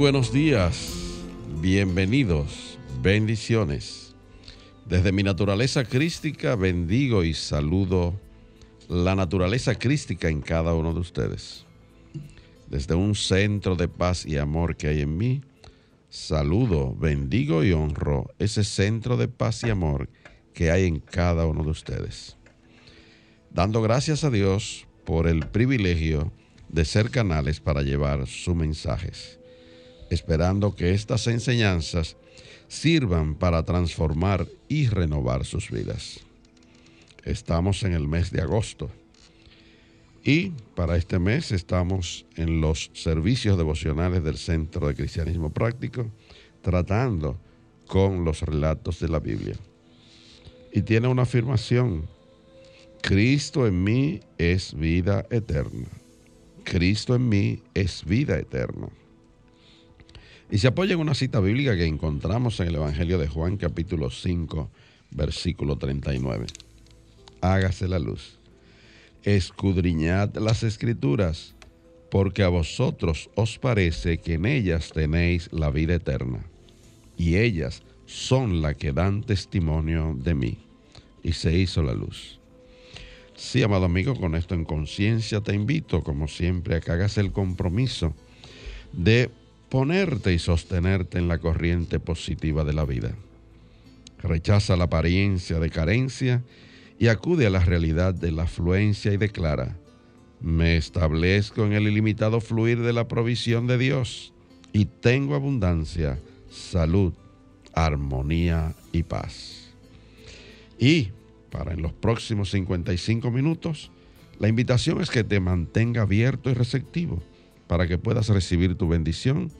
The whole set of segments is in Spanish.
Buenos días, bienvenidos, bendiciones. Desde mi naturaleza crística bendigo y saludo la naturaleza crística en cada uno de ustedes. Desde un centro de paz y amor que hay en mí, saludo, bendigo y honro ese centro de paz y amor que hay en cada uno de ustedes. Dando gracias a Dios por el privilegio de ser canales para llevar sus mensajes, esperando que estas enseñanzas sirvan para transformar y renovar sus vidas. Estamos en el mes de agosto y para este mes estamos en los servicios devocionales del Centro de Cristianismo Práctico, tratando con los relatos de la Biblia. Y tiene una afirmación, Cristo en mí es vida eterna. Cristo en mí es vida eterna. Y se apoya en una cita bíblica que encontramos en el Evangelio de Juan capítulo 5, versículo 39. Hágase la luz escudriñad las escrituras, porque a vosotros os parece que en ellas tenéis la vida eterna, y ellas son las que dan testimonio de mí. Y se hizo la luz. Sí, amado amigo, con esto en conciencia te invito, como siempre, a que hagas el compromiso de ponerte y sostenerte en la corriente positiva de la vida. Rechaza la apariencia de carencia y acude a la realidad de la afluencia y declara, me establezco en el ilimitado fluir de la provisión de Dios y tengo abundancia, salud, armonía y paz. Y para en los próximos 55 minutos, la invitación es que te mantenga abierto y receptivo para que puedas recibir tu bendición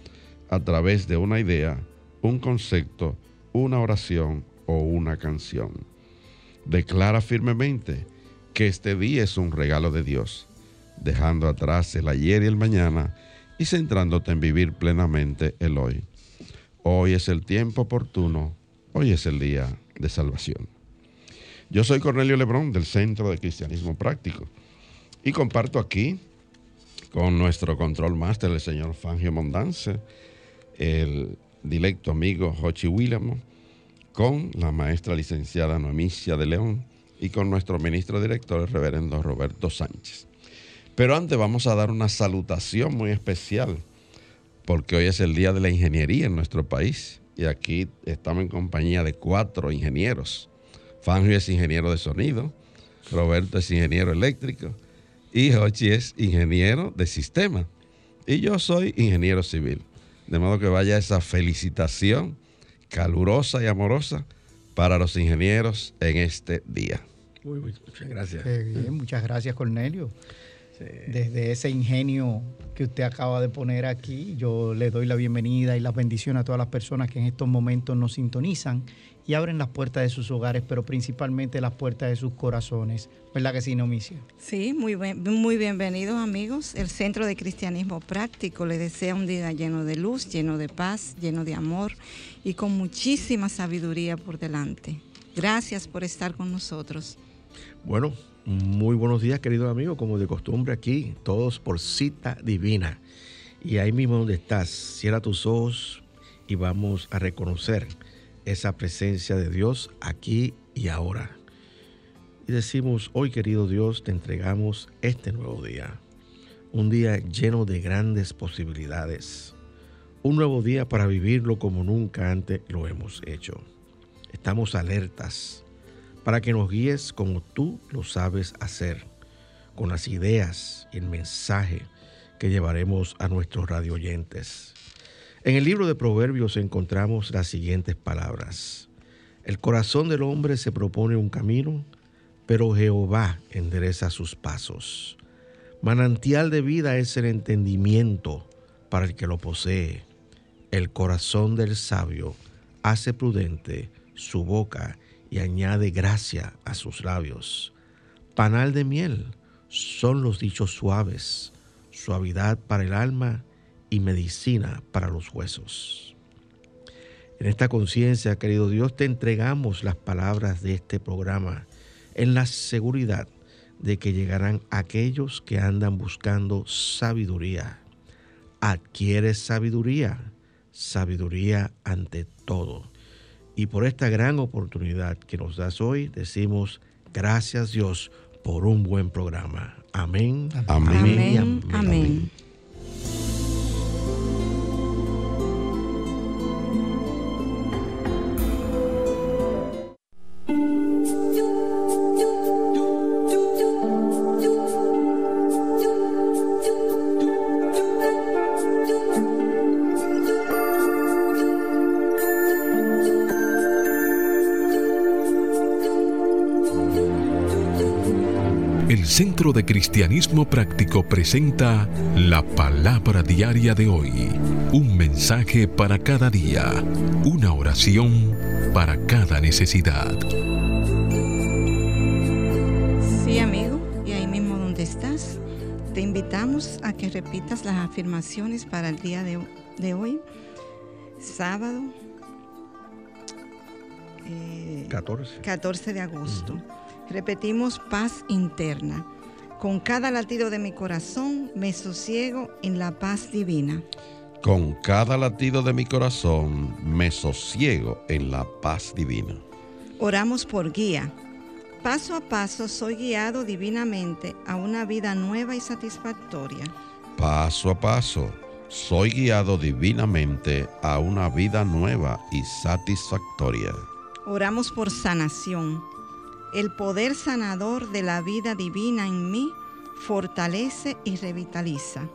a través de una idea, un concepto, una oración o una canción. Declara firmemente que este día es un regalo de Dios, dejando atrás el ayer y el mañana y centrándote en vivir plenamente el hoy. Hoy es el tiempo oportuno, hoy es el día de salvación. Yo soy Cornelio Lebrón del Centro de Cristianismo Práctico y comparto aquí con nuestro control máster, el señor Fangio Mondance, el directo amigo Jochi Willamo con la maestra licenciada Noemicia de León y con nuestro ministro director, el reverendo Roberto Sánchez. Pero antes vamos a dar una salutación muy especial, porque hoy es el Día de la Ingeniería en nuestro país y aquí estamos en compañía de cuatro ingenieros. Fangio es ingeniero de sonido, Roberto es ingeniero eléctrico y Hochi es ingeniero de sistema. Y yo soy ingeniero civil. De modo que vaya esa felicitación calurosa y amorosa para los ingenieros en este día. Muy, muchas gracias. muchas gracias Cornelio. Desde ese ingenio que usted acaba de poner aquí, yo le doy la bienvenida y la bendición a todas las personas que en estos momentos nos sintonizan y abren las puertas de sus hogares, pero principalmente las puertas de sus corazones. ¿Verdad que sí, Nomicia? Sí, muy, muy bienvenidos amigos. El Centro de Cristianismo Práctico le desea un día lleno de luz, lleno de paz, lleno de amor y con muchísima sabiduría por delante. Gracias por estar con nosotros. Bueno, muy buenos días, queridos amigos. Como de costumbre aquí, todos por cita divina. Y ahí mismo donde estás, cierra tus ojos y vamos a reconocer esa presencia de Dios aquí y ahora. Y decimos, hoy querido Dios, te entregamos este nuevo día. Un día lleno de grandes posibilidades. Un nuevo día para vivirlo como nunca antes lo hemos hecho. Estamos alertas para que nos guíes como tú lo sabes hacer, con las ideas y el mensaje que llevaremos a nuestros radio oyentes. En el libro de Proverbios encontramos las siguientes palabras. El corazón del hombre se propone un camino, pero Jehová endereza sus pasos. Manantial de vida es el entendimiento para el que lo posee. El corazón del sabio hace prudente su boca y añade gracia a sus labios. Panal de miel son los dichos suaves, suavidad para el alma y medicina para los huesos. En esta conciencia, querido Dios, te entregamos las palabras de este programa en la seguridad de que llegarán aquellos que andan buscando sabiduría. Adquiere sabiduría, sabiduría ante todo. Y por esta gran oportunidad que nos das hoy, decimos gracias Dios por un buen programa. Amén. Amén. amén. amén. Centro de Cristianismo Práctico presenta la palabra diaria de hoy. Un mensaje para cada día. Una oración para cada necesidad. Sí, amigo, y ahí mismo donde estás, te invitamos a que repitas las afirmaciones para el día de, hoy, sábado 14. Eh, de agosto. Repetimos paz interna. Con cada latido de mi corazón me sosiego en la paz divina. Con cada latido de mi corazón me sosiego en la paz divina. Oramos por guía. Paso a paso soy guiado divinamente a una vida nueva y satisfactoria. Paso a paso soy guiado divinamente a una vida nueva y satisfactoria. Oramos por sanación el poder sanador de la vida divina en mí fortalece y revitaliza.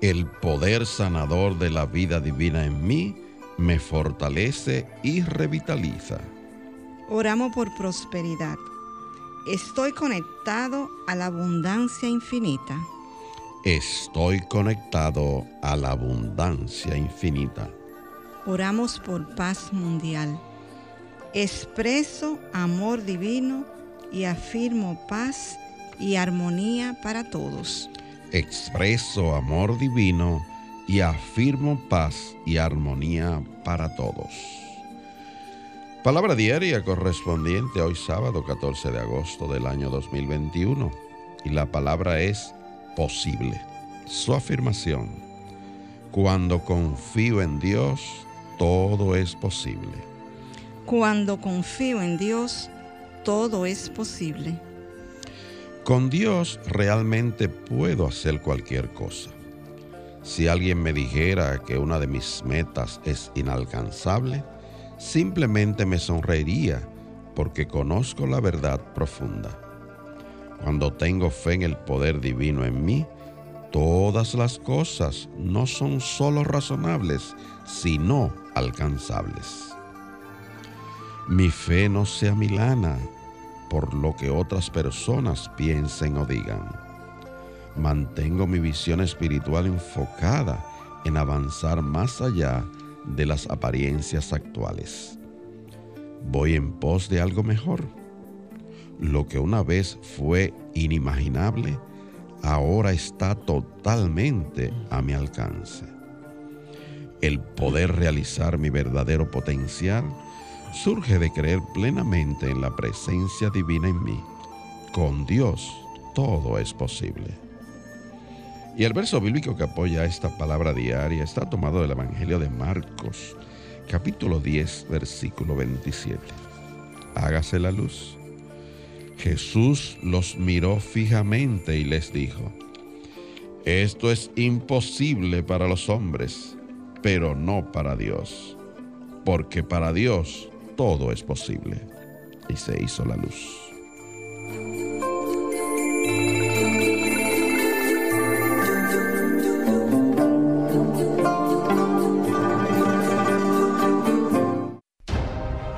El poder sanador de la vida divina en mí me fortalece y revitaliza. Oramos por prosperidad. Estoy conectado a la abundancia infinita. Estoy conectado a la abundancia infinita. Oramos por paz mundial expreso amor divino y afirmo paz y armonía para todos. Expreso amor divino y afirmo paz y armonía para todos. Palabra diaria correspondiente hoy sábado 14 de agosto del año 2021 y la palabra es posible. Su afirmación, cuando confío en Dios, todo es posible. Cuando confío en Dios, todo es posible. Con Dios realmente puedo hacer cualquier cosa. Si alguien me dijera que una de mis metas es inalcanzable, simplemente me sonreiría porque conozco la verdad profunda. Cuando tengo fe en el poder divino en mí, todas las cosas no son solo razonables, sino alcanzables. Mi fe no sea milana por lo que otras personas piensen o digan. Mantengo mi visión espiritual enfocada en avanzar más allá de las apariencias actuales. Voy en pos de algo mejor. Lo que una vez fue inimaginable, ahora está totalmente a mi alcance. El poder realizar mi verdadero potencial surge de creer plenamente en la presencia divina en mí. Con Dios todo es posible. Y el verso bíblico que apoya esta palabra diaria está tomado del Evangelio de Marcos, capítulo 10, versículo 27. Hágase la luz. Jesús los miró fijamente y les dijo, esto es imposible para los hombres, pero no para Dios, porque para Dios todo es posible. Y se hizo la luz.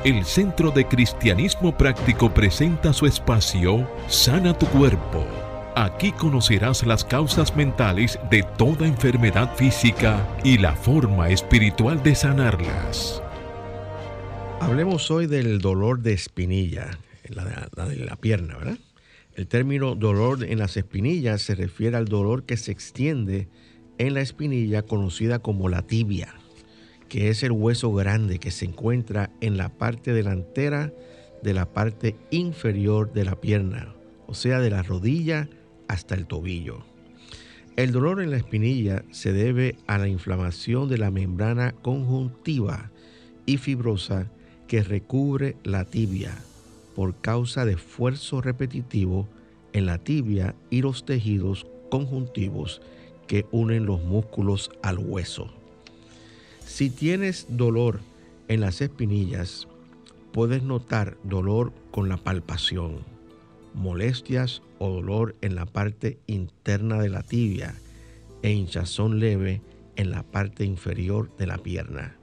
El Centro de Cristianismo Práctico presenta su espacio Sana tu Cuerpo Aquí conocerás las causas mentales de toda enfermedad física y la forma espiritual de sanarlas. Hablemos hoy del dolor de espinilla, la de la, pierna, ¿verdad? El término dolor en las espinillas se refiere al dolor que se extiende en la espinilla conocida como la tibia, que es el hueso grande que se encuentra en la parte delantera de la parte inferior de la pierna, o sea, de la rodilla hasta el tobillo. El dolor en la espinilla se debe a la inflamación de la membrana conjuntiva y fibrosa que recubre la tibia por causa de esfuerzo repetitivo en la tibia y los tejidos conjuntivos que unen los músculos al hueso. Si tienes dolor en las espinillas, puedes notar dolor con la palpación molestias o dolor en la parte interna de la tibia e hinchazón leve en la parte inferior de la pierna.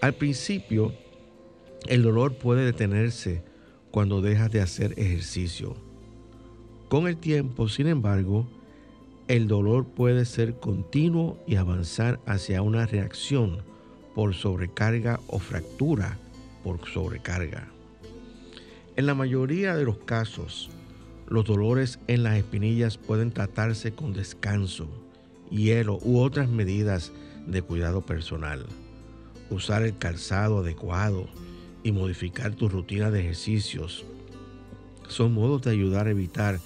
Al principio, el dolor puede detenerse cuando dejas de hacer ejercicio. Con el tiempo, sin embargo, el dolor puede ser continuo y avanzar hacia una reacción por sobrecarga o fractura por sobrecarga. En la mayoría de los casos, los dolores en las espinillas pueden tratarse con descanso, hielo u otras medidas de cuidado personal. Usar el calzado adecuado y modificar tu rutina de ejercicios son modos de ayudar a evitar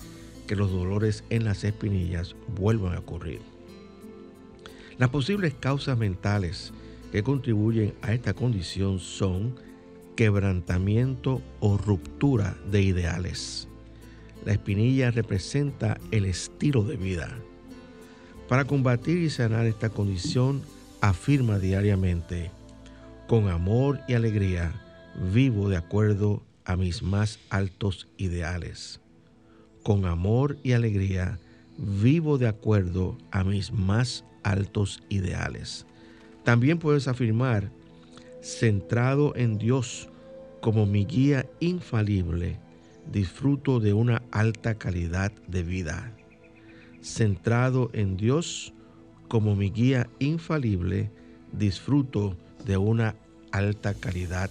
que los dolores en las espinillas vuelvan a ocurrir. Las posibles causas mentales que contribuyen a esta condición son quebrantamiento o ruptura de ideales. La espinilla representa el estilo de vida. Para combatir y sanar esta condición, afirma diariamente, con amor y alegría, vivo de acuerdo a mis más altos ideales. Con amor y alegría, vivo de acuerdo a mis más altos ideales. También puedes afirmar, centrado en Dios como mi guía infalible, disfruto de una alta calidad de vida. Centrado en Dios como mi guía infalible, disfruto de una alta calidad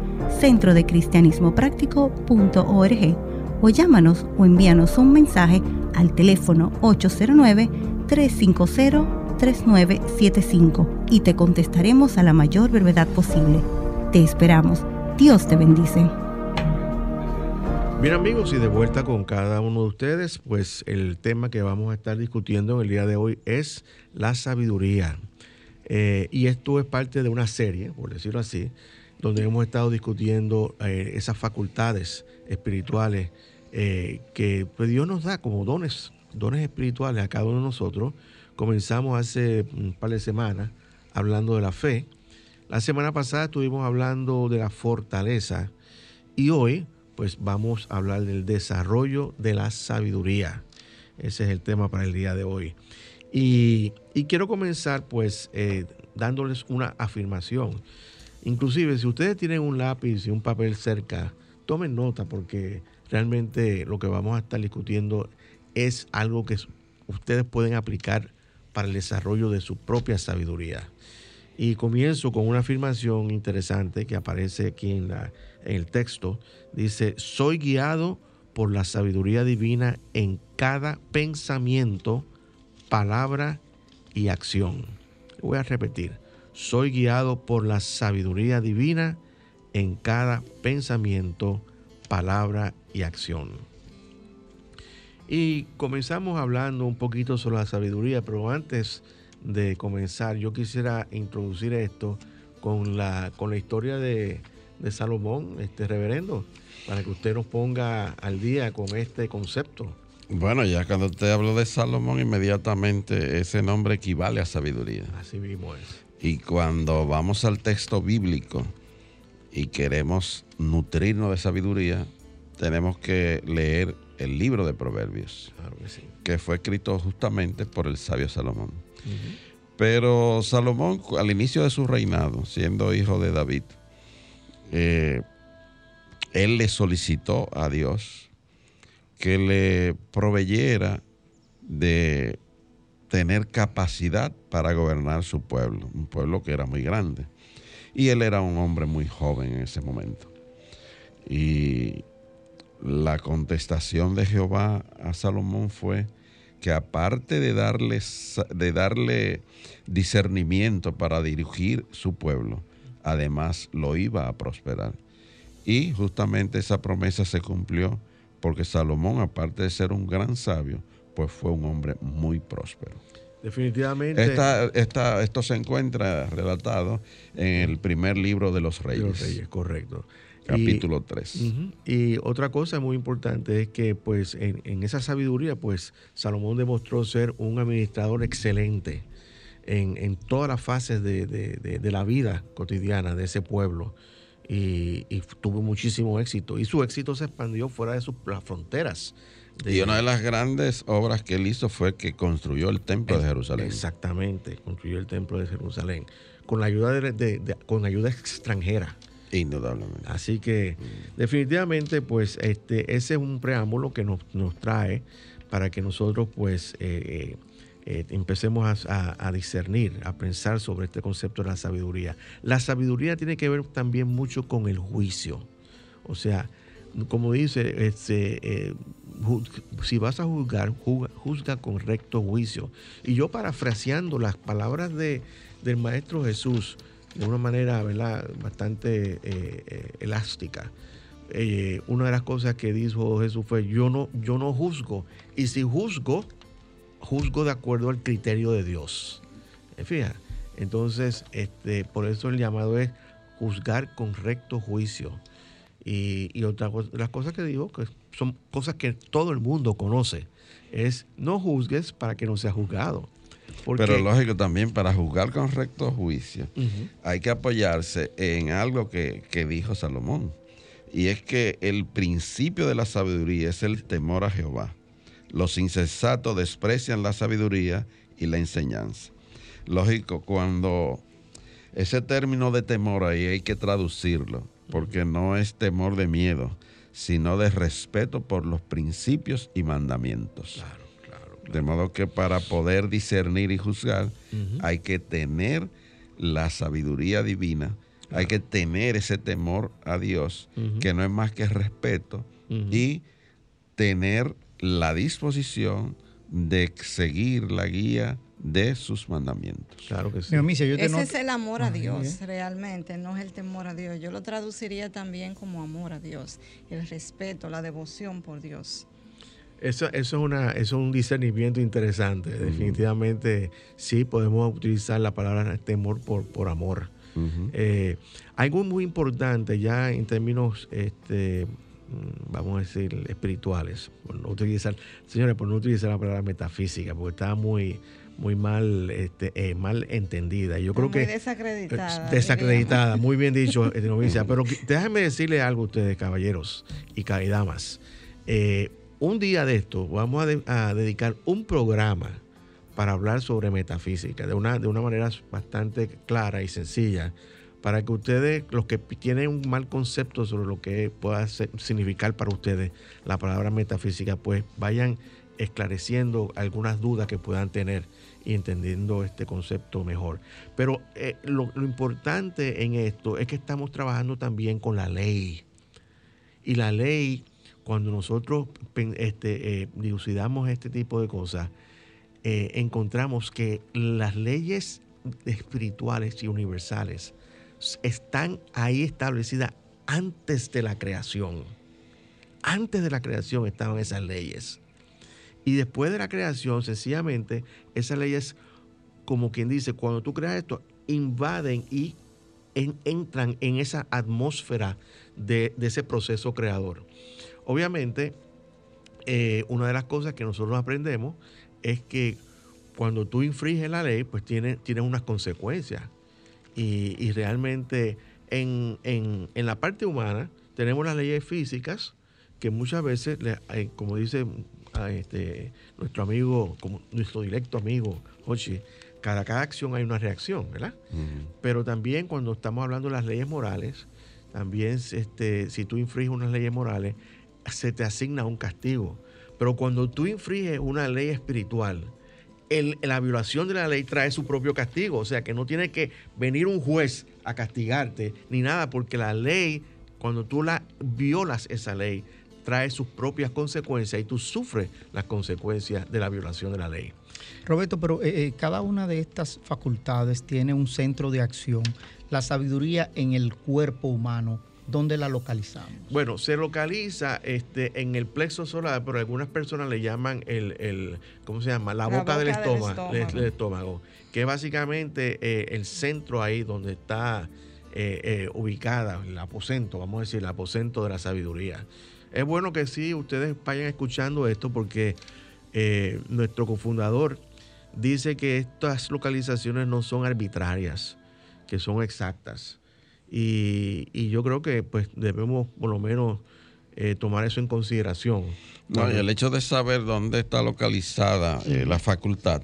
centrodecristianismopráctico.org o llámanos o envíanos un mensaje al teléfono 809-350-3975 y te contestaremos a la mayor brevedad posible. Te esperamos. Dios te bendice. Bien amigos, y de vuelta con cada uno de ustedes, pues el tema que vamos a estar discutiendo en el día de hoy es la sabiduría. Eh, y esto es parte de una serie, por decirlo así, donde hemos estado discutiendo eh, esas facultades espirituales eh, que pues, Dios nos da como dones, dones espirituales a cada uno de nosotros. Comenzamos hace un par de semanas hablando de la fe, la semana pasada estuvimos hablando de la fortaleza y hoy pues vamos a hablar del desarrollo de la sabiduría. Ese es el tema para el día de hoy. Y, quiero comenzar pues eh, dándoles una afirmación. Inclusive si ustedes tienen un lápiz y un papel cerca, tomen nota porque realmente lo que vamos a estar discutiendo es algo que ustedes pueden aplicar para el desarrollo de su propia sabiduría. Y comienzo con una afirmación interesante que aparece aquí en, la, en el texto. Dice, soy guiado por la sabiduría divina en cada pensamiento, palabra y acción. Voy a repetir, soy guiado por la sabiduría divina en cada pensamiento, palabra y acción. Y comenzamos hablando un poquito sobre la sabiduría, pero antes de comenzar, yo quisiera introducir esto con la, con la historia de, Salomón, este reverendo, para que usted nos ponga al día con este concepto. Bueno, ya cuando usted habló de Salomón, inmediatamente ese nombre equivale a sabiduría. Así mismo es. Y cuando vamos al texto bíblico y queremos nutrirnos de sabiduría, tenemos que leer el libro de Proverbios, Claro que sí. que fue escrito justamente por el sabio Salomón. Pero Salomón, al inicio de su reinado, siendo hijo de David, eh, él le solicitó a Dios que le proveyera de tener capacidad para gobernar su pueblo, un pueblo que era muy grande. Y él era un hombre muy joven en ese momento. Y la contestación de Jehová a Salomón fue que aparte de darle, de darle discernimiento para dirigir su pueblo, además lo iba a prosperar. Y justamente esa promesa se cumplió porque Salomón, aparte de ser un gran sabio, pues fue un hombre muy próspero. Definitivamente. Esta, esta- esto se encuentra relatado en el primer libro de los de reyes, los reyes, correcto. Y- capítulo 3. Ujú. Y otra cosa muy importante es que pues en, en esa sabiduría pues Salomón demostró ser un administrador excelente en, en todas las fases de, de- de- de la vida cotidiana de ese pueblo y, y tuvo muchísimo éxito y su éxito se expandió fuera de sus las fronteras. de- Y una de las grandes obras que él hizo fue que construyó el templo de Jerusalén. Exactamente, construyó el templo de Jerusalén con la ayuda de- con ayuda extranjera. Indudablemente. Así que definitivamente, pues, este, ese es un preámbulo que nos, nos trae para que nosotros, pues, eh, eh, empecemos a, discernir, a pensar sobre este concepto de la sabiduría. La sabiduría tiene que ver también mucho con el juicio. O sea, como dice, este, eh, si vas a juzgar, ju- juzga con recto juicio. Y yo parafraseando las palabras de, del Maestro Jesús de una manera ¿verdad? bastante eh, elástica. Una de las cosas que dijo Jesús fue, yo no, yo no juzgo. Y si juzgo, juzgo de acuerdo al criterio de Dios. Eh, Fija, entonces, este, por eso el llamado es juzgar con recto juicio. Y, y otra cosa, las cosas que digo, que son cosas que todo el mundo conoce, es no juzgues para que no seas juzgado. Porque, Pero lógico también, para juzgar con recto juicio, hay que apoyarse en algo que, que dijo Salomón. Y es que el principio de la sabiduría es el temor a Jehová. Los insensatos desprecian la sabiduría y la enseñanza. Lógico, cuando ese término de temor ahí hay que traducirlo, porque no es temor de miedo, sino de respeto por los principios y mandamientos. Claro, claro. De modo que para poder discernir y juzgar hay que tener la sabiduría divina, hay que tener ese temor a Dios, que no es más que respeto, y tener la disposición de seguir la guía de sus mandamientos. Claro que sí. Dionisio, yo te Ese noto- es el amor a Ay, Dios, bien. realmente, no es el temor a Dios. Yo lo traduciría también como amor a Dios, el respeto, la devoción por Dios. Eso, eso, es una, eso es un discernimiento interesante. Definitivamente sí podemos utilizar la palabra temor por, por amor. Eh, algo muy importante ya en términos, este, vamos a decir, espirituales, por no utilizar, señores, por no utilizar la palabra metafísica, porque está muy, muy mal, este, eh, mal entendida. Yo creo muy que desacreditada. Eh, Desacreditada, muy bien dicho, eh, novicia. Pero déjame decirle algo a ustedes, caballeros y damas. Eh, un día de esto vamos a, de- a dedicar un programa para hablar sobre metafísica de una, de una manera bastante clara y sencilla, para que ustedes, los que tienen un mal concepto sobre lo que pueda significar para ustedes la palabra metafísica, pues vayan esclareciendo algunas dudas que puedan tener y entendiendo este concepto mejor. Pero eh, lo, importante en esto es que estamos trabajando también con la ley. Y la ley, cuando nosotros este, eh, dilucidamos este tipo de cosas, eh, encontramos que las leyes espirituales y universales están ahí establecidas antes de la creación. Antes de la creación estaban esas leyes. Y después de la creación, sencillamente, esas leyes, como quien dice, cuando tú creas esto, invaden y en- entran en esa atmósfera de, ese proceso creador. Obviamente, eh, una de las cosas que nosotros aprendemos es que cuando tú infringes la ley, pues tiene, tiene unas consecuencias. Y, realmente en, la parte humana tenemos las leyes físicas que muchas veces, eh, como dice ah, este, nuestro amigo, como nuestro directo amigo, Hochi, cada, cada acción hay una reacción, ¿verdad? Pero también cuando estamos hablando de las leyes morales, también este, si tú infringes unas leyes morales, se te asigna un castigo. Pero cuando tú infringes una ley espiritual, la violación de la ley trae su propio castigo. O sea que no tiene que venir un juez a castigarte ni nada, porque la ley, cuando tú la violas esa ley, trae sus propias consecuencias y tú sufres las consecuencias de la violación de la ley. Roberto, pero eh, eh, cada una de estas facultades tiene un centro de acción. La sabiduría en el cuerpo humano ¿dónde la localizamos? Bueno, se localiza este, en el plexo solar, pero algunas personas le llaman el, ¿cómo se llama? La, boca, del, estómago, estómago. que es básicamente eh, el centro ahí donde está eh, eh, ubicada el aposento, vamos a decir, el aposento de la sabiduría. Es bueno que sí, ustedes vayan escuchando esto porque nuestro cofundador dice que estas localizaciones no son arbitrarias, que son exactas. Y, yo creo que pues debemos por lo menos eh, tomar eso en consideración. No, el hecho de saber dónde está localizada eh, la facultad,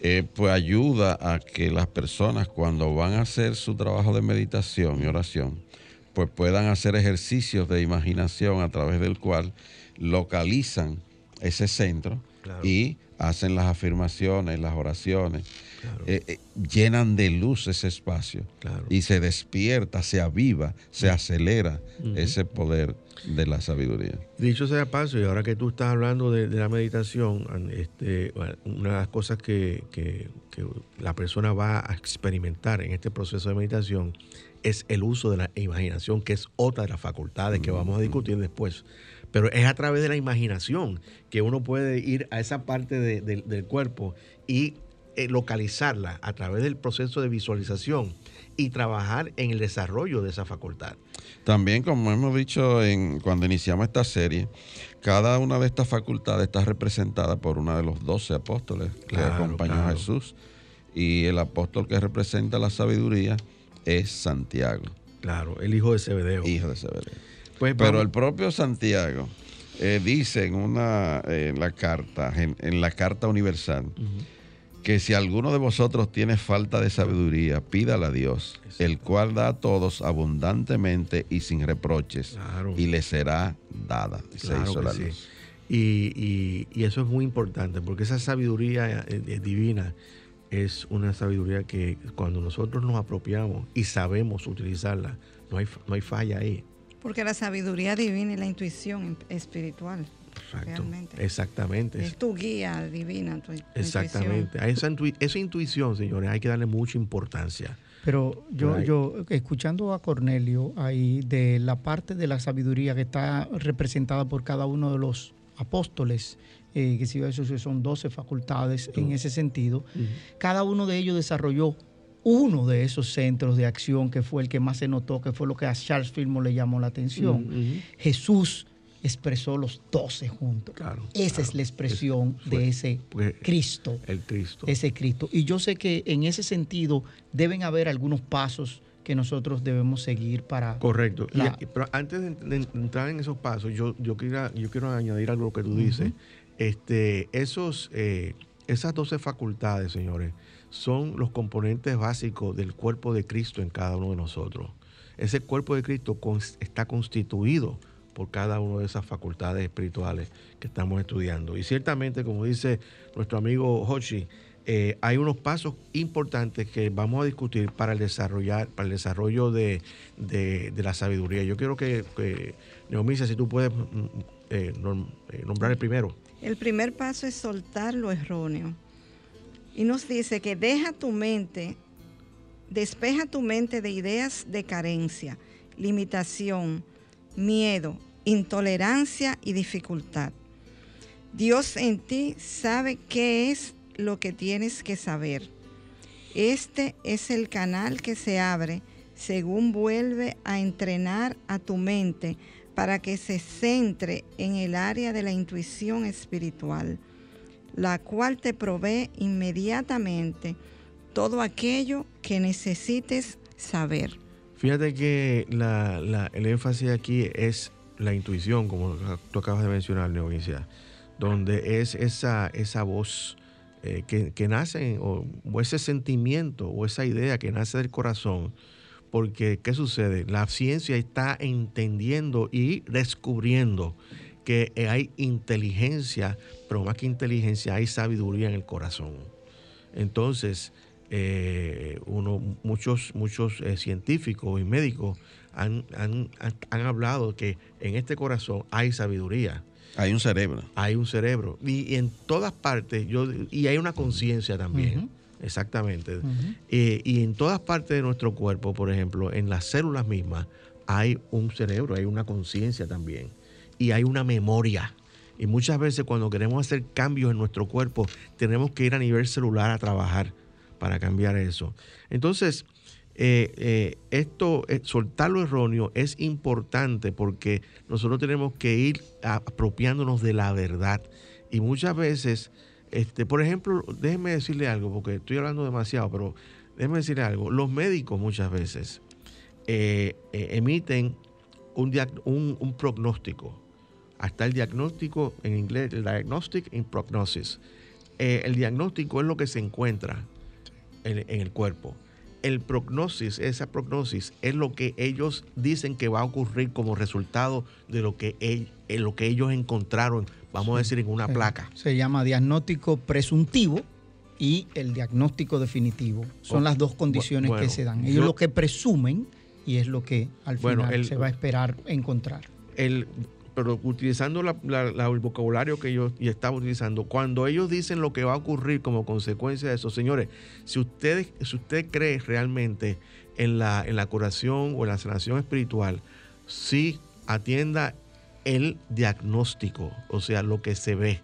eh, pues ayuda a que las personas cuando van a hacer su trabajo de meditación y oración, pues puedan hacer ejercicios de imaginación a través del cual localizan ese centro y hacen las afirmaciones, las oraciones eh, eh, llenan de luz ese espacio y se despierta, se aviva, se acelera ese poder de la sabiduría. Dicho sea paso, y ahora que tú estás hablando de, la meditación, este, una de las cosas que, la persona va a experimentar en este proceso de meditación es el uso de la imaginación, que es otra de las facultades que vamos a discutir después. Pero es a través de la imaginación que uno puede ir a esa parte del cuerpo y localizarla a través del proceso de visualización y trabajar en el desarrollo de esa facultad. También, como hemos dicho en, cuando iniciamos esta serie, cada una de estas facultades está representada por uno de los doce apóstoles que acompañó a Jesús. Y el apóstol que representa la sabiduría es Santiago. Claro, el hijo de Zebedeo. Hijo de Zebedeo. Pues, Pero el propio Santiago eh, dice en una la carta, en, la carta universal, que si alguno de vosotros tiene falta de sabiduría, pídala a Dios, el cual da a todos abundantemente y sin reproches, y le será dada. Y, eso es muy importante, porque esa sabiduría eh, eh, divina es una sabiduría que cuando nosotros nos apropiamos y sabemos utilizarla, no hay, no hay falla ahí. Porque la sabiduría divina y la intuición espiritual Exactamente. Es tu guía divina, tu Exactamente. A esa, esa, intuición, señores, hay que darle mucha importancia. Pero yo, yo, escuchando a Cornelio ahí de la parte de la sabiduría que está representada por cada uno de los apóstoles, eh, que si eso son 12 facultades en ese sentido, cada uno de ellos desarrolló uno de esos centros de acción que fue el que más se notó, que fue lo que a Charles Fillmore le llamó la atención. Jesús expresó los doce juntos. Esa es la expresión de ese Cristo. El Cristo. Ese Cristo. Y yo sé que en ese sentido deben haber algunos pasos que nosotros debemos seguir para... Correcto. pero antes de, entrar en esos pasos, yo, yo, quiero, yo quiero añadir algo que tú dices. este, esos, eh, esas doce facultades, señores, son los componentes básicos del cuerpo de Cristo en cada uno de nosotros. Ese cuerpo de Cristo está constituido por cada una de esas facultades espirituales que estamos estudiando. Y ciertamente, como dice nuestro amigo Hochi, eh, hay unos pasos importantes que vamos a discutir para el, desarrollar, para el desarrollo de, la sabiduría. Yo quiero que, que Neomisa, si tú puedes mm, eh, eh, nombrar el primero. El primer paso es soltar lo erróneo. Y nos dice que deja tu mente, despeja tu mente de ideas de carencia, limitación, miedo, intolerancia y dificultad. Dios en ti sabe qué es lo que tienes que saber. Este es el canal que se abre según vuelve a entrenar a tu mente para que se centre en el área de la intuición espiritual, la cual te provee inmediatamente todo aquello que necesites saber. Fíjate que el énfasis aquí es la intuición, como tú acabas de mencionar, Neovicia, donde es esa, esa voz eh, que, nace, o, ese sentimiento, o esa idea que nace del corazón. Porque, ¿qué sucede? La ciencia está entendiendo y descubriendo que hay inteligencia, pero más que inteligencia, hay sabiduría en el corazón. Entonces, eh, uno, muchos, muchos eh, científicos y médicos han, han, hablado que en este corazón hay sabiduría. Hay un cerebro. Hay un cerebro. Y, en todas partes, yo, y hay una conciencia también. Exactamente. Eh, y en todas partes de nuestro cuerpo, por ejemplo, en las células mismas, hay un cerebro, hay una conciencia también. Y hay una memoria. Y muchas veces cuando queremos hacer cambios en nuestro cuerpo, tenemos que ir a nivel celular a trabajar para cambiar eso. Entonces, eh, eh, esto, eh, soltar lo erróneo es importante porque nosotros tenemos que ir apropiándonos de la verdad. Y muchas veces, este, por ejemplo, déjenme decirle algo, porque estoy hablando demasiado, pero déjenme decirle algo. Los médicos muchas veces emiten un, un. Hasta el diagnóstico, en inglés, el diagnostic in prognosis. el diagnóstico es lo que se encuentra en, el cuerpo. El prognosis, esa prognosis es lo que ellos dicen que va a ocurrir como resultado de lo que, lo que ellos encontraron, vamos a decir, en una placa. Se llama diagnóstico presuntivo y el diagnóstico definitivo. Son las dos condiciones que se dan. Ellos lo que presumen y es lo que al final se va a esperar encontrar. El pero utilizando el vocabulario que yo y estaba utilizando, cuando ellos dicen lo que va a ocurrir como consecuencia de eso, señores, si usted, si usted cree realmente en la, en la curación o en la sanación espiritual, sí atienda el diagnóstico, o sea, lo que se ve,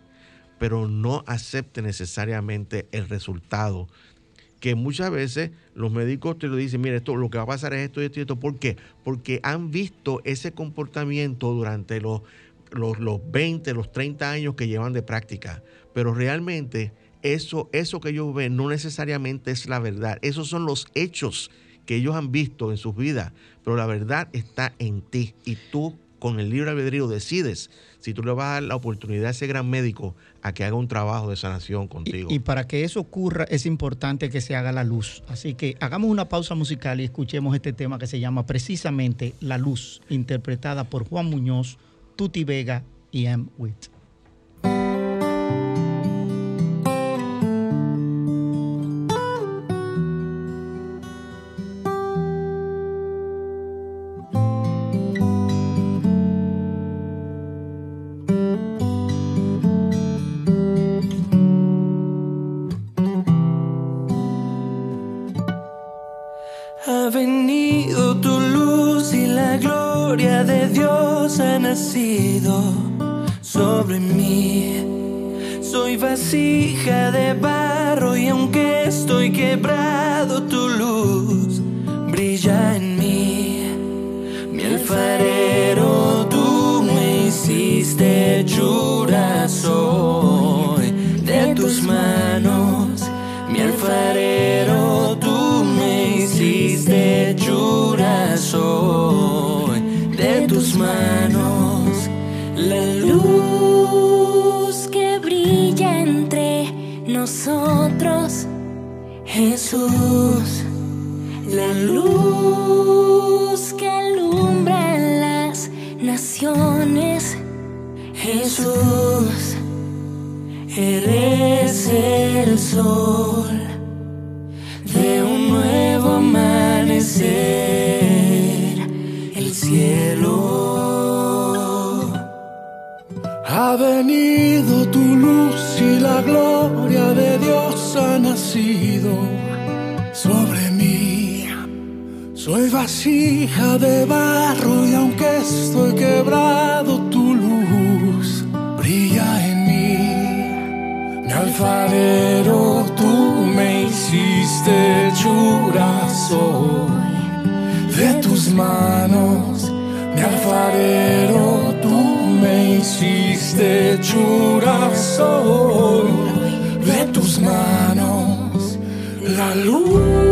pero no acepte necesariamente el resultado que muchas veces los médicos te lo dicen, mire, esto lo que va a pasar es esto y esto y esto. ¿Por qué? Porque han visto ese comportamiento durante los, los, 20, los 30 años que llevan de práctica. Pero realmente eso, eso que ellos ven no necesariamente es la verdad. Esos son los hechos que ellos han visto en sus vidas. Pero la verdad está en ti y tú con el libre albedrío decides si tú le vas a dar la oportunidad a ese gran médico a que haga un trabajo de sanación contigo. Y, para que eso ocurra es importante que se haga la luz. Así que hagamos una pausa musical y escuchemos este tema que se llama precisamente La Luz, interpretada por Juan Muñoz, Tuti Vega y M. Witt. Jesús, eres el sol de un nuevo amanecer, el cielo. Ha venido tu luz y la gloria de Dios ha nacido sobre mí. Soy vasija de barro y aunque estoy quebrado, alfarero, tú me hiciste hechura soy de tus manos mi alfarero tú me hiciste churazo. De tus manos la luz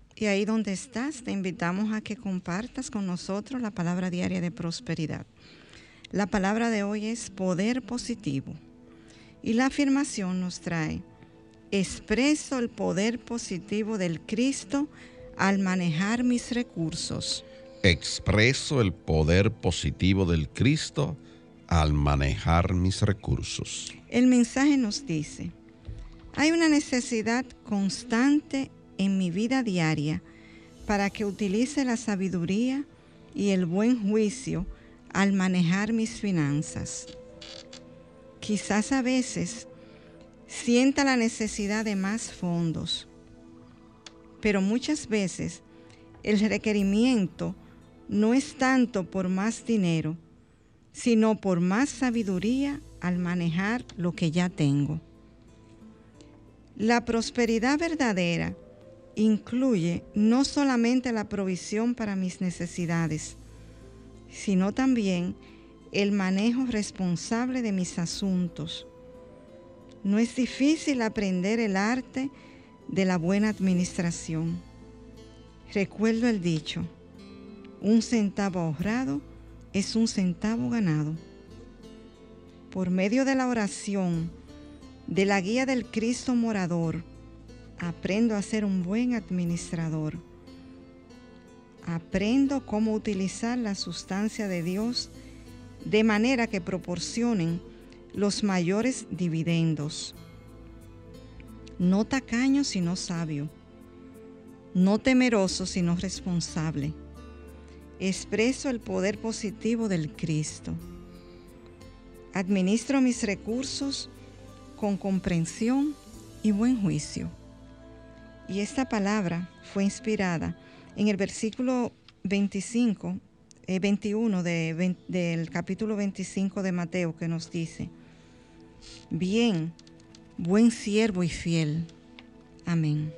y ahí donde estás, te invitamos a que compartas con nosotros la palabra diaria de prosperidad. La palabra de hoy es poder positivo. Y la afirmación nos trae, expreso el poder positivo del Cristo al manejar mis recursos. Expreso el poder positivo del Cristo al manejar mis recursos. El mensaje nos dice, hay una necesidad constante en mi vida diaria para que utilice la sabiduría y el buen juicio al manejar mis finanzas. Quizás a veces sienta la necesidad de más fondos, pero muchas veces el requerimiento no es tanto por más dinero, sino por más sabiduría al manejar lo que ya tengo. La prosperidad verdadera incluye no solamente la provisión para mis necesidades, sino también el manejo responsable de mis asuntos. No es difícil aprender el arte de la buena administración. Recuerdo el dicho, un centavo ahorrado es un centavo ganado. Por medio de la oración, de la guía del Cristo morador, aprendo a ser un buen administrador. Aprendo cómo utilizar la sustancia de Dios de manera que proporcionen los mayores dividendos. No tacaño, sino sabio. No temeroso, sino responsable. Expreso el poder positivo del Cristo. Administro mis recursos con comprensión y buen juicio. Y esta palabra fue inspirada en el versículo 25, eh, 21 de, vein- del capítulo 25 de Mateo que nos dice, bien, buen siervo y fiel. Amén.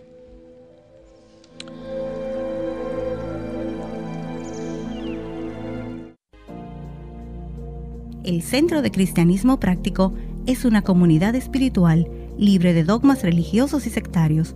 El Centro de Cristianismo Práctico es una comunidad espiritual libre de dogmas religiosos y sectarios,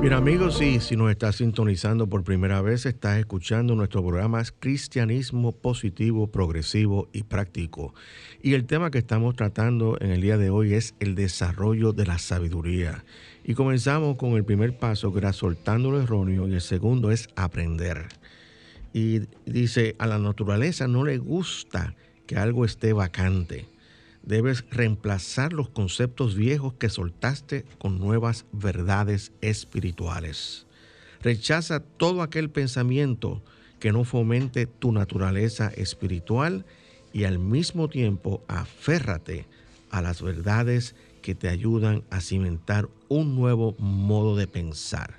Bien amigos, y si nos estás sintonizando por primera vez, estás escuchando nuestro programa Cristianismo Positivo, Progresivo y Práctico. Y el tema que estamos tratando en el día de hoy es el desarrollo de la sabiduría. Y comenzamos con el primer paso, que era soltando lo erróneo, y el segundo es aprender. Y dice, a la naturaleza no le gusta que algo esté vacante. Debes reemplazar los conceptos viejos que soltaste con nuevas verdades espirituales. Rechaza todo aquel pensamiento que no fomente tu naturaleza espiritual y al mismo tiempo aférrate a las verdades que te ayudan a cimentar un nuevo modo de pensar.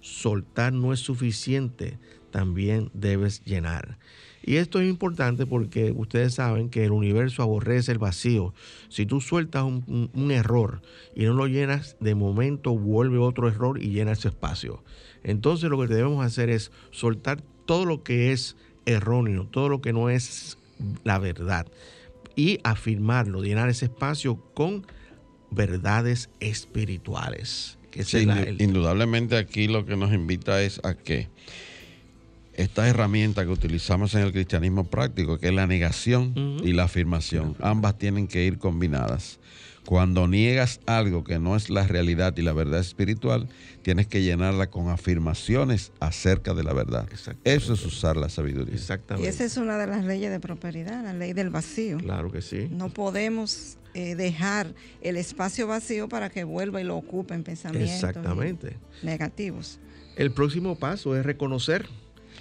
Soltar no es suficiente, también debes llenar. Y esto es importante porque ustedes saben que el universo aborrece el vacío. Si tú sueltas un, un, error y no lo llenas, de momento vuelve otro error y llena ese espacio. Entonces lo que debemos hacer es soltar todo lo que es erróneo, todo lo que no es la verdad y afirmarlo, llenar ese espacio con verdades espirituales. Que sí, el... Indudablemente aquí lo que nos invita es a que esta herramienta que utilizamos en el cristianismo práctico, que es la negación uh -huh. y la afirmación, ambas tienen que ir combinadas. Cuando niegas algo que no es la realidad y la verdad espiritual, tienes que llenarla con afirmaciones acerca de la verdad. Eso es usar la sabiduría. Exactamente. Y esa es una de las leyes de prosperidad, la ley del vacío. Claro que sí. No podemos eh, dejar el espacio vacío para que vuelva y lo ocupe en pensamientos Exactamente. negativos. El próximo paso es reconocer.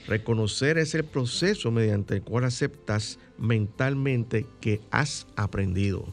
Reconocer es el proceso mediante el cual aceptas mentalmente que has aprendido.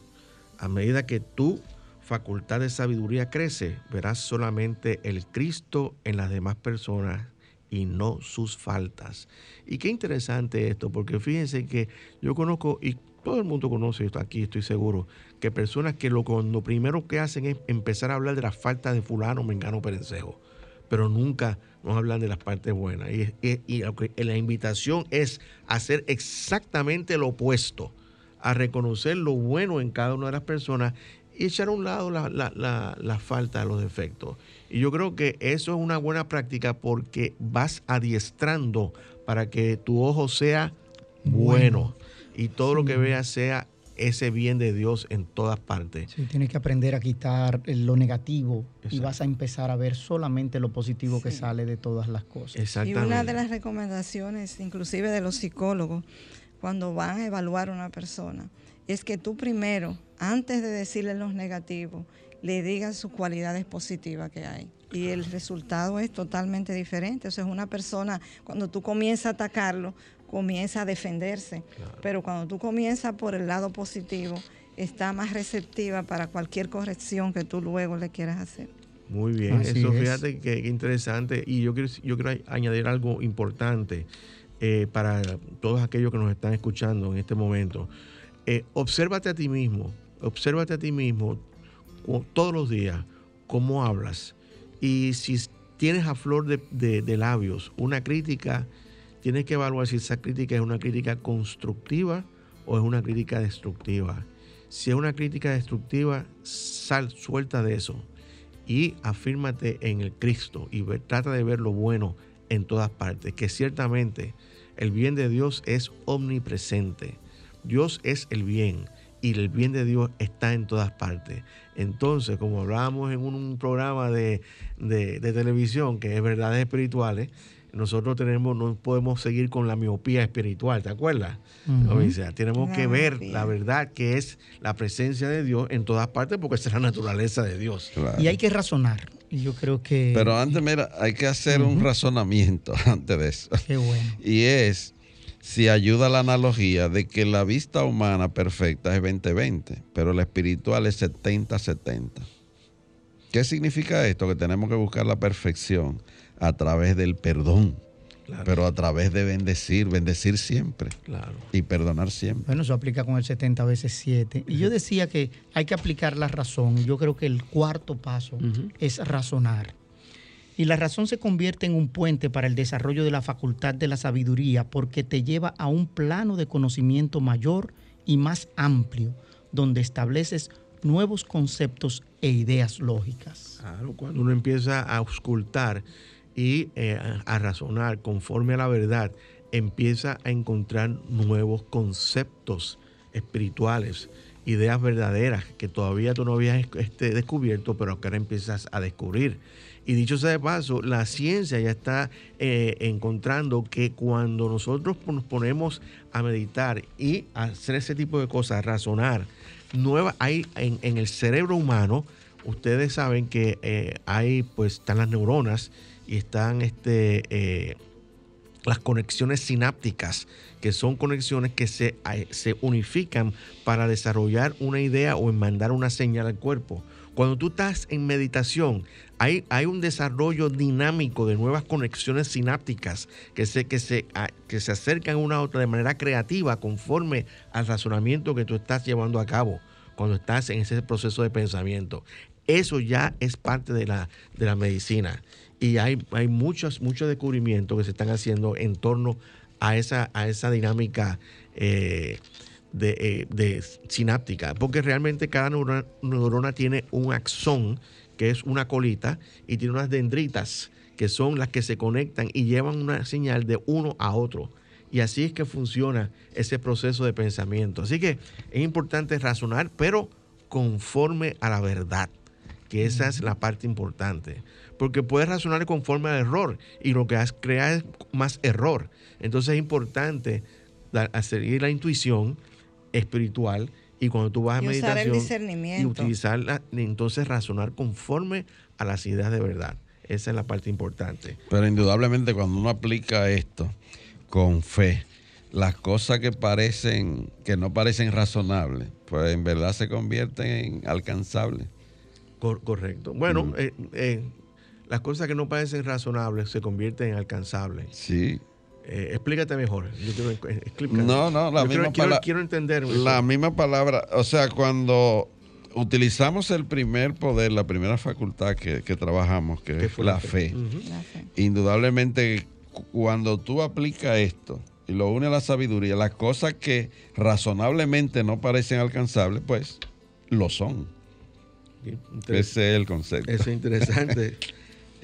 A medida que tu facultad de sabiduría crece, verás solamente el Cristo en las demás personas y no sus faltas. Y qué interesante esto, porque fíjense que yo conozco, y todo el mundo conoce esto aquí, estoy seguro, que personas que lo, lo primero que hacen es empezar a hablar de las faltas de fulano, mengano, perencejo, pero nunca nos hablan de las partes buenas. Y, y, y la invitación es hacer exactamente lo opuesto a reconocer lo bueno en cada una de las personas y echar a un lado la, la, la, la, falta, los defectos. Y yo creo que eso es una buena práctica porque vas adiestrando para que tu ojo sea bueno, bueno y todo sí. lo que veas sea ese bien de Dios en todas partes. Sí, tienes que aprender a quitar lo negativo Exacto. y vas a empezar a ver solamente lo positivo sí. que sale de todas las cosas. Exactamente. Y una de las recomendaciones, inclusive de los psicólogos, cuando van a evaluar a una persona es que tú primero, antes de decirle los negativos, le digas sus cualidades positivas que hay. Y el resultado es totalmente diferente. O sea, es una persona, cuando tú comienzas a atacarlo, comienza a defenderse. Claro. Pero cuando tú comienzas por el lado positivo, está más receptiva para cualquier corrección que tú luego le quieras hacer. Muy bien, Así eso es. fíjate que, que interesante. Y yo quiero, yo quiero añadir algo importante eh, para todos aquellos que nos están escuchando en este momento. Eh, obsérvate a ti mismo, obsérvate a ti mismo todos los días cómo hablas. Y si tienes a flor de, de, de, labios una crítica, tienes que evaluar si esa crítica es una crítica constructiva o es una crítica destructiva. Si es una crítica destructiva, sal, suelta de eso y afírmate en el Cristo y trata de ver lo bueno en todas partes, que ciertamente el bien de Dios es omnipresente. Dios es el bien y el bien de Dios está en todas partes. Entonces, como hablábamos en un programa de, de televisión que es verdades espirituales, nosotros tenemos, no podemos seguir con la miopía espiritual, ¿te acuerdas? Uh -huh. o sea, tenemos la que ver la verdad que es la presencia de Dios en todas partes porque esa es la naturaleza de Dios. Claro. Y hay que razonar. Y yo creo que... Pero antes, mira, hay que hacer uh -huh. un razonamiento antes de eso. Qué bueno. Y es si ayuda la analogía de que la vista humana perfecta es 20-20, pero la espiritual es 70-70. ¿Qué significa esto? Que tenemos que buscar la perfección a través del perdón, Claro. pero a través de bendecir, bendecir siempre Claro. y perdonar siempre. Bueno, eso aplica con el 70 veces 7. Y yo decía que hay que aplicar la razón. Yo creo que el cuarto paso es razonar. Y la razón se convierte en un puente para el desarrollo de la facultad de la sabiduría porque te lleva a un plano de conocimiento mayor y más amplio, donde estableces nuevos conceptos e ideas lógicas. Claro, cuando uno empieza a auscultar y eh, a, razonar conforme a la verdad, empieza a encontrar nuevos conceptos espirituales, ideas verdaderas que todavía tú no habías este, descubierto, pero que ahora empiezas a descubrir. Y dicho sea de paso, la ciencia ya está eh, encontrando que cuando nosotros nos ponemos a meditar y a hacer ese tipo de cosas, razonar, nueva, hay en, en el cerebro humano, ustedes saben que eh, hay, pues, están las neuronas y están este, eh, las conexiones sinápticas, que son conexiones que se, eh, se unifican para desarrollar una idea o mandar una señal al cuerpo. Cuando tú estás en meditación, hay, hay un desarrollo dinámico de nuevas conexiones sinápticas que se, que, se, a- que se acercan una a otra de manera creativa conforme al razonamiento que tú estás llevando a cabo cuando estás en ese proceso de pensamiento. Eso ya es parte de la, de la medicina. Y hay, hay muchos, muchos descubrimientos que se están haciendo en torno a esa, a esa dinámica eh, de, eh, de sináptica. Porque realmente cada neurona, neurona tiene un axón, que es una colita, y tiene unas dendritas, que son las que se conectan y llevan una señal de uno a otro. Y así es que funciona ese proceso de pensamiento. Así que es importante razonar, pero conforme a la verdad, que esa es la parte importante. Porque puedes razonar conforme al error y lo que has creado es más error. Entonces es importante seguir la intuición espiritual y cuando tú vas a Y usar el meditación y utilizarla, entonces razonar conforme a las ideas de verdad. Esa es la parte importante. Pero indudablemente cuando uno aplica esto con fe, las cosas que parecen, que no parecen razonables, pues en verdad se convierten en alcanzables. Cor- correcto. Bueno, Mm. eh, eh, las cosas que no parecen razonables se convierten en alcanzables. Sí. Eh, explícate mejor. Yo quiero, explícame. No, no, la Yo quiero, misma quiero- pala- quiero entender. La misma palabra, o sea, cuando utilizamos el primer poder, la primera facultad que, que trabajamos, que, ¿Qué es la fe, Ujú. La fe. indudablemente cu- cuando tú aplicas esto y lo une a la sabiduría, las cosas que razonablemente no parecen alcanzables, pues lo son. Ese es el concepto. Eso es interesante.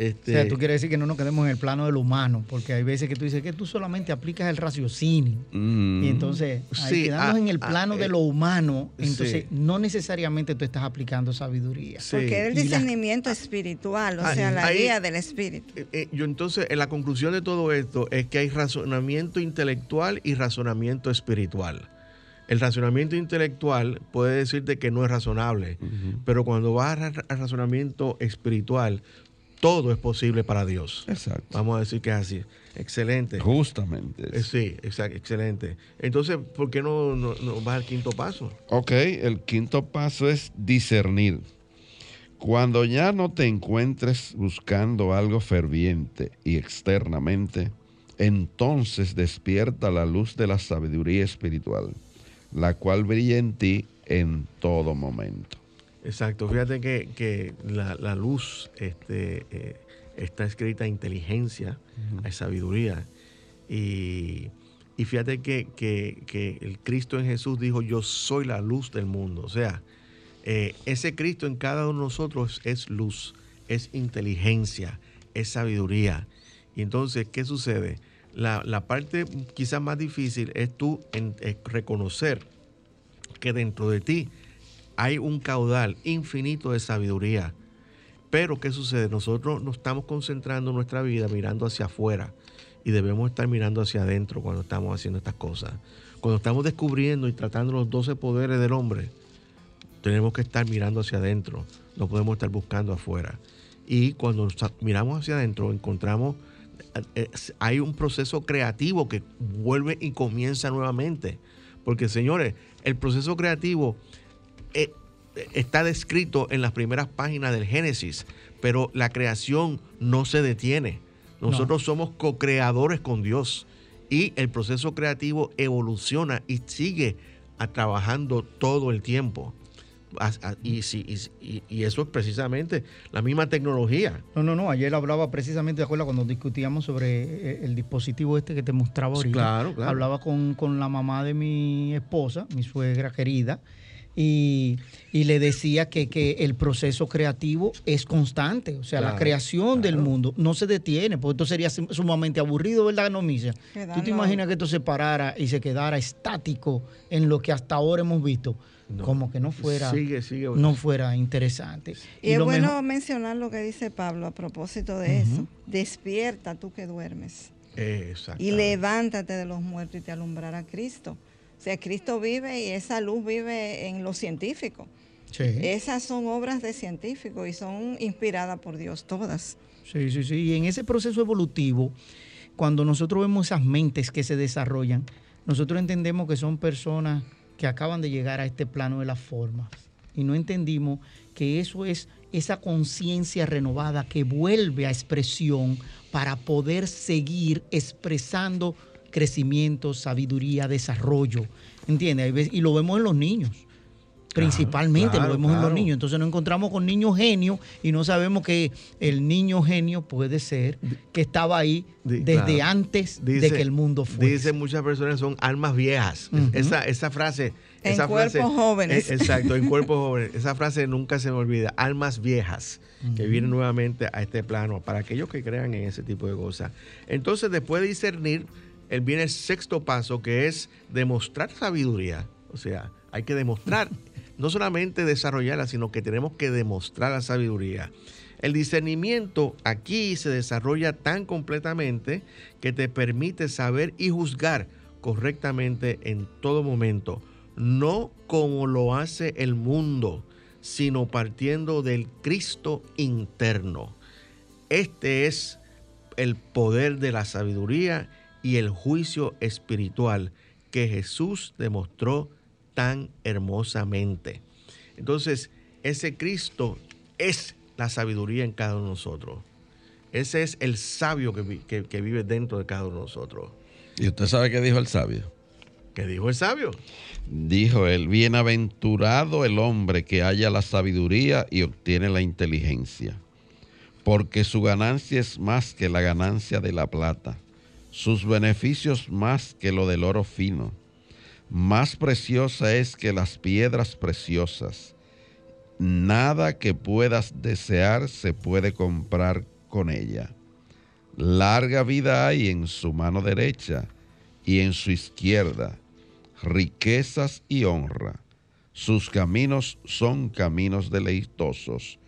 O Este, sea, tú quieres decir que no nos quedemos en el plano de lo humano, porque hay veces que tú dices que tú solamente aplicas el raciocinio. Mm. Y entonces, ahí Sí, quedamos ah, en el ah, plano de eh, lo humano, entonces sí. no necesariamente tú estás aplicando sabiduría. Sí. Porque es el la- discernimiento espiritual, o Ah, sea, la ahí- guía del espíritu. eh, eh, yo entonces, en la conclusión de todo esto es que hay razonamiento intelectual y razonamiento espiritual. El razonamiento intelectual puede decirte que no es razonable, pero cuando vas al ra- al razonamiento espiritual, todo es posible para Dios. Exacto. Vamos a decir que es así. Excelente. Justamente. Eh, Sí, exacto, excelente. Entonces, ¿por qué no, no, no vas al quinto paso? Ok, el quinto paso es discernir. Cuando ya no te encuentres buscando algo ferviente y externamente, entonces despierta la luz de la sabiduría espiritual, la cual brilla en ti en todo momento. Exacto, fíjate que, que la, la luz este, eh, está escrita inteligencia, hay sabiduría. Y, y fíjate que, que- que el Cristo en Jesús dijo, yo soy la luz del mundo. O sea, eh, ese Cristo en cada uno de nosotros es luz, es inteligencia, es sabiduría. Y entonces, ¿qué sucede? La, la parte quizás más difícil es tú en- eh, reconocer que dentro de ti hay un caudal infinito de sabiduría. Pero ¿qué sucede? Nosotros nos estamos concentrando nuestra vida mirando hacia afuera y debemos estar mirando hacia adentro cuando estamos haciendo estas cosas. Cuando estamos descubriendo y tratando los 12 poderes del hombre, tenemos que estar mirando hacia adentro, no podemos estar buscando afuera. Y cuando miramos hacia adentro, encontramos, hay un proceso creativo que vuelve y comienza nuevamente. Porque señores, el proceso creativo, eh, está descrito en las primeras páginas del Génesis, pero la creación no se detiene. Nosotros somos co-creadores con Dios y el proceso creativo evoluciona y sigue a- trabajando todo el tiempo. Y, si- y- y eso es precisamente la misma tecnología. No, no, no. Ayer hablaba precisamente, ¿te acuerdas cuando discutíamos sobre eh, el dispositivo este que te mostraba ahorita? Claro, claro. Hablaba con, con la mamá de mi esposa, mi suegra querida, y, y le decía que, que el proceso creativo es constante. O sea, la Claro, creación del mundo no se detiene, porque esto sería sum- sumamente aburrido, ¿verdad, Nomicia? ¿Tú te imaginas que esto se parara y se quedara estático en lo que hasta ahora hemos visto? No. Como que no fuera, Sigue, sigue. no fuera interesante. Y, es bueno mejor- mencionar lo que dice Pablo a propósito de eso. Despierta tú que duermes Exacto. y levántate de los muertos y te alumbrará Cristo. O sea, Cristo vive y esa luz vive en lo científico. Sí. Esas son obras de científicos y son inspiradas por Dios todas. Sí, sí, sí. Y en ese proceso evolutivo, cuando nosotros vemos esas mentes que se desarrollan, nosotros entendemos que son personas que acaban de llegar a este plano de las formas. Y no entendimos que eso es esa conciencia renovada que vuelve a expresión para poder seguir expresando crecimiento, sabiduría, desarrollo. ¿Entiendes? Y lo vemos en los niños. Principalmente claro, lo vemos en los niños. Entonces nos encontramos con niños genios y no sabemos que el niño genio puede ser que estaba ahí desde claro. antes de que el mundo fuese. Dicen muchas personas son almas viejas. Esa, esa frase. En esa cuerpos frase- jóvenes. eh, exacto, en cuerpos jóvenes. Esa frase nunca se me olvida. Almas viejas que vienen nuevamente a este plano. Para aquellos que crean en ese tipo de cosas. Entonces, después de discernir, él viene el sexto paso que es demostrar sabiduría. O sea, hay que demostrar, no solamente desarrollarla, sino que tenemos que demostrar la sabiduría. El discernimiento aquí se desarrolla tan completamente que te permite saber y juzgar correctamente en todo momento, no como lo hace el mundo, sino partiendo del Cristo interno. Este es el poder de la sabiduría y el juicio espiritual que Jesús demostró tan hermosamente. Entonces, ese Cristo es la sabiduría en cada uno de nosotros. Ese es el sabio que, vi- que- que vive dentro de cada uno de nosotros. ¿Y usted sabe qué dijo el sabio? ¿Qué dijo el sabio? Dijo él, bienaventurado el hombre que haya la sabiduría y obtiene la inteligencia, porque su ganancia es más que la ganancia de la plata, sus beneficios más que lo del oro fino, más preciosa es que las piedras preciosas. Nada que puedas desear se puede comprar con ella. Larga vida hay en su mano derecha y en su izquierda, riquezas y honra. Sus caminos son caminos deleitosos,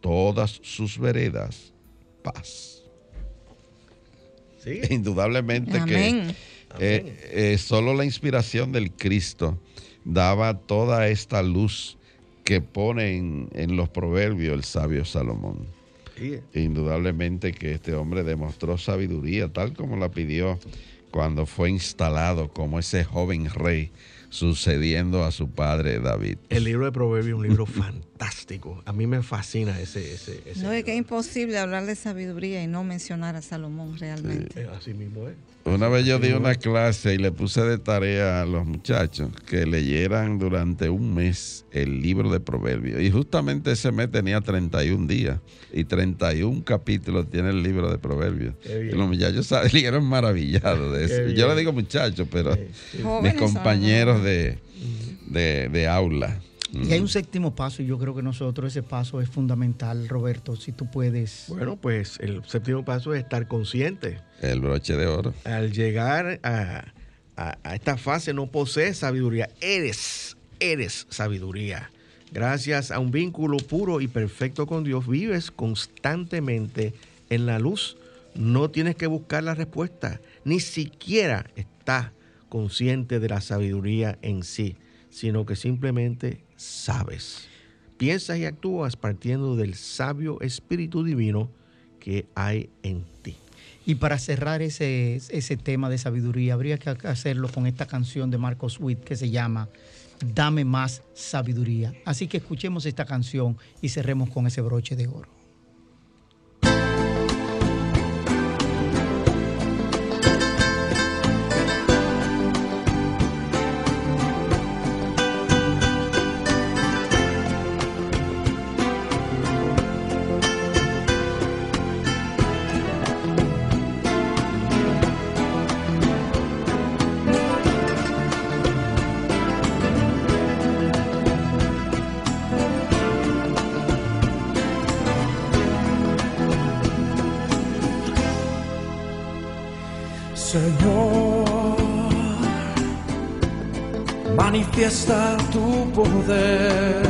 todas sus veredas, paz. Sí. Indudablemente Amén. que eh, eh, solo la inspiración del Cristo daba toda esta luz que pone en, en los proverbios el sabio Salomón. Sí. Indudablemente que este hombre demostró sabiduría, tal como la pidió cuando fue instalado como ese joven rey, sucediendo a su padre David. El libro de Proverbios es un libro fantástico. A mí me fascina ese. ese, ese No es que es imposible hablar de sabiduría y no mencionar a Salomón realmente. Eh, Así mismo es. Una vez yo di una clase y le puse de tarea a los muchachos que leyeran durante un mes el libro de Proverbios. Y justamente ese mes tenía 31 días y 31 capítulos tiene el libro de Proverbios. Y los muchachos salieron maravillados de eso. Yo le digo muchachos, pero Sí, sí. mis compañeros de, de aula. Y hay un séptimo paso y yo creo que nosotros ese paso es fundamental, Roberto, si tú puedes. Bueno, pues el séptimo paso es estar consciente. El broche de oro. Al llegar a, a- a esta fase no posees sabiduría, eres, eres sabiduría. Gracias a un vínculo puro y perfecto con Dios, vives constantemente en la luz. No tienes que buscar la respuesta, ni siquiera estás consciente de la sabiduría en sí, sino que simplemente sabes. Piensas y actúas partiendo del sabio espíritu divino que hay en ti. Y para cerrar ese, ese tema de sabiduría, habría que hacerlo con esta canción de Marcos Witt que se llama dame más sabiduría. Así que escuchemos esta canción y cerremos con ese broche de oro. Manifiesta tu poder,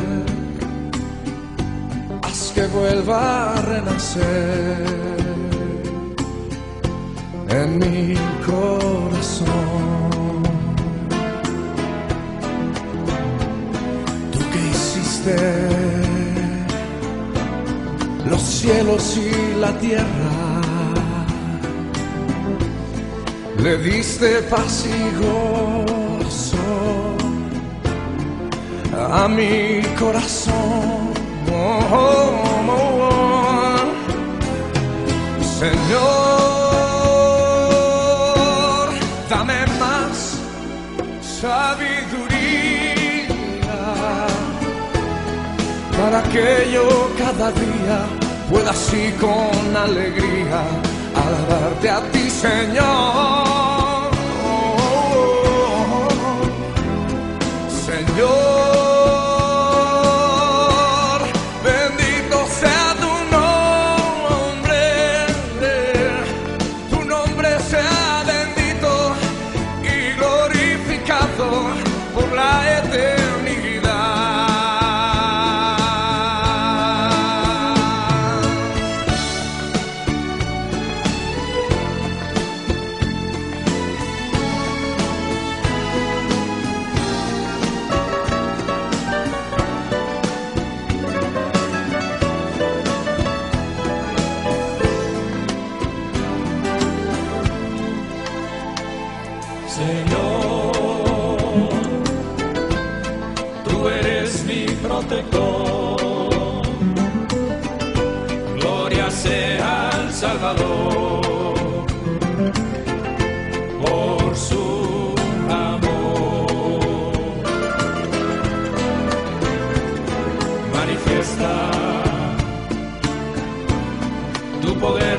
haz que vuelva a renacer en mi corazón. Tú que hiciste los cielos y la tierra le diste paz y gozo a mi corazón. Oh, oh, oh. Señor, dame más sabiduría para que yo cada día pueda así con alegría alabarte a ti, Señor. Señor,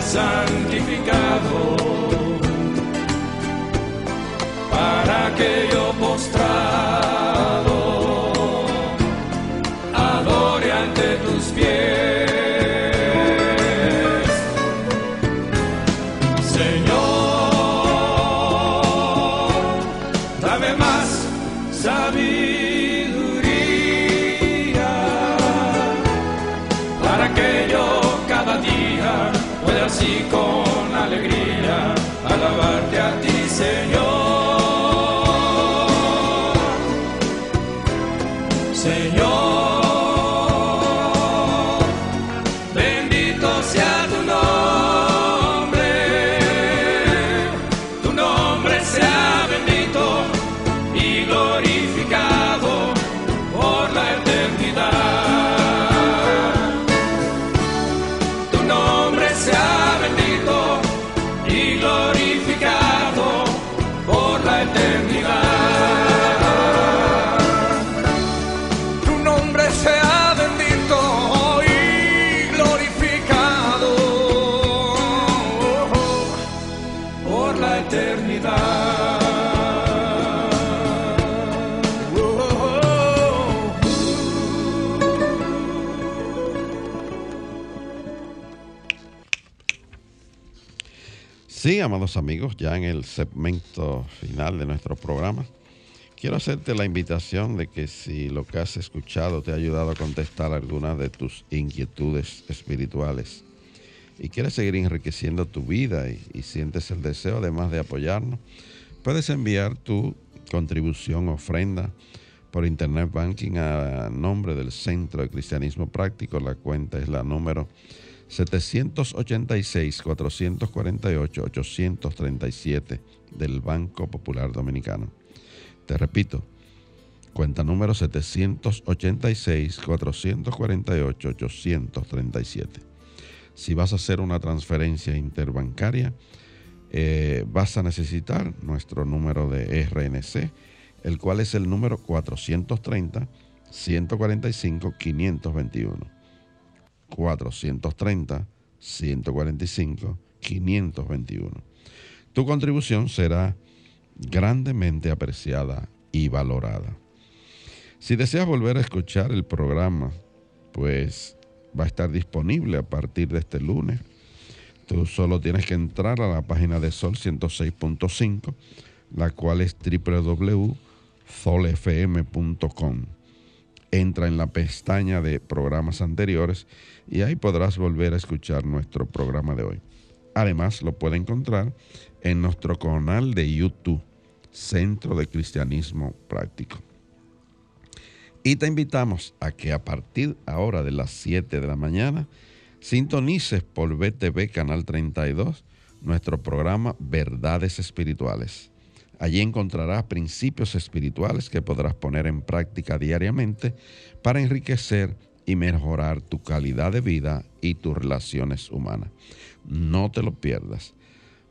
tu amados amigos, ya en el segmento final de nuestro programa, quiero hacerte la invitación de que si lo que has escuchado te ha ayudado a contestar algunas de tus inquietudes espirituales y quieres seguir enriqueciendo tu vida y, y sientes el deseo además de apoyarnos, puedes enviar tu contribución ofrenda por Internet Banking a nombre del Centro de Cristianismo Práctico. La cuenta es la número 786-448-837 del Banco Popular Dominicano. Te repito, Cuenta número 786-448-837. Si vas a hacer una transferencia interbancaria, eh, vas a necesitar nuestro número de RNC, el cual es el número 430-145-521. 430-145-521. Tu contribución será grandemente apreciada y valorada. Si deseas volver a escuchar el programa, pues va a estar disponible a partir de este lunes. Tú solo tienes que entrar a la página de Sol 106.5, la cual es www.solfm.com. Entra en la pestaña de programas anteriores y ahí podrás volver a escuchar nuestro programa de hoy. Además, lo puede encontrar en nuestro canal de YouTube, Centro de Cristianismo Práctico. Y te invitamos a que a partir ahora de las 7 de la mañana sintonices por BTV Canal 32 nuestro programa Verdades Espirituales. Allí encontrarás principios espirituales que podrás poner en práctica diariamente para enriquecer y mejorar tu calidad de vida y tus relaciones humanas. No te lo pierdas.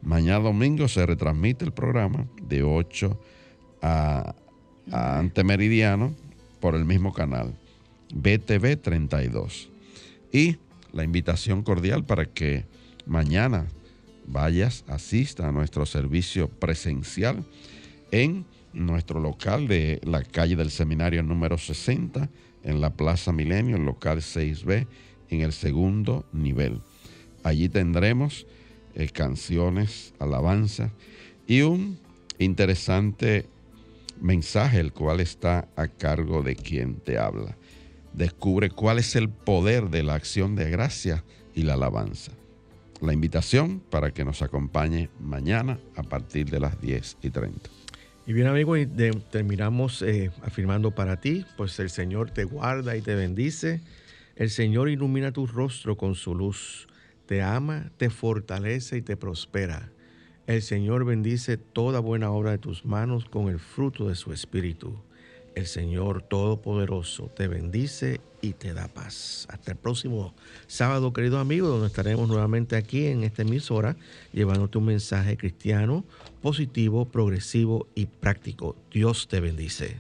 Mañana domingo se retransmite el programa de 8 a, a antemeridiano por el mismo canal, BTV 32. Y la invitación cordial para que mañana vayas, asista a nuestro servicio presencial en nuestro local de la calle del seminario número 60, en la Plaza Milenio, local 6B, en el segundo nivel. Allí tendremos eh, canciones, alabanza y un interesante mensaje, el cual está a cargo de quien te habla. Descubre cuál es el poder de la acción de gracia y la alabanza. La invitación para que nos acompañe mañana a partir de las 10 y 30. Y bien amigos, terminamos eh, afirmando para ti, pues el Señor te guarda y te bendice, el Señor ilumina tu rostro con su luz, te ama, te fortalece y te prospera. El Señor bendice toda buena obra de tus manos con el fruto de su espíritu. El Señor Todopoderoso te bendice y te da paz. Hasta el próximo sábado, querido amigo, donde estaremos nuevamente aquí en esta emisora llevándote un mensaje cristiano, positivo, progresivo y práctico. Dios te bendice.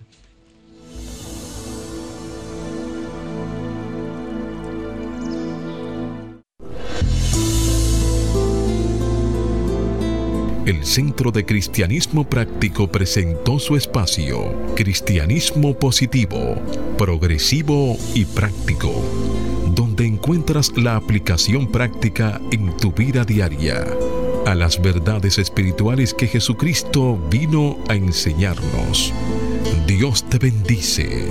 el Centro de Cristianismo Práctico presentó su espacio, Cristianismo Positivo, Progresivo y Práctico, donde encuentras la aplicación práctica en tu vida diaria a las verdades espirituales que Jesucristo vino a enseñarnos. Dios te bendice.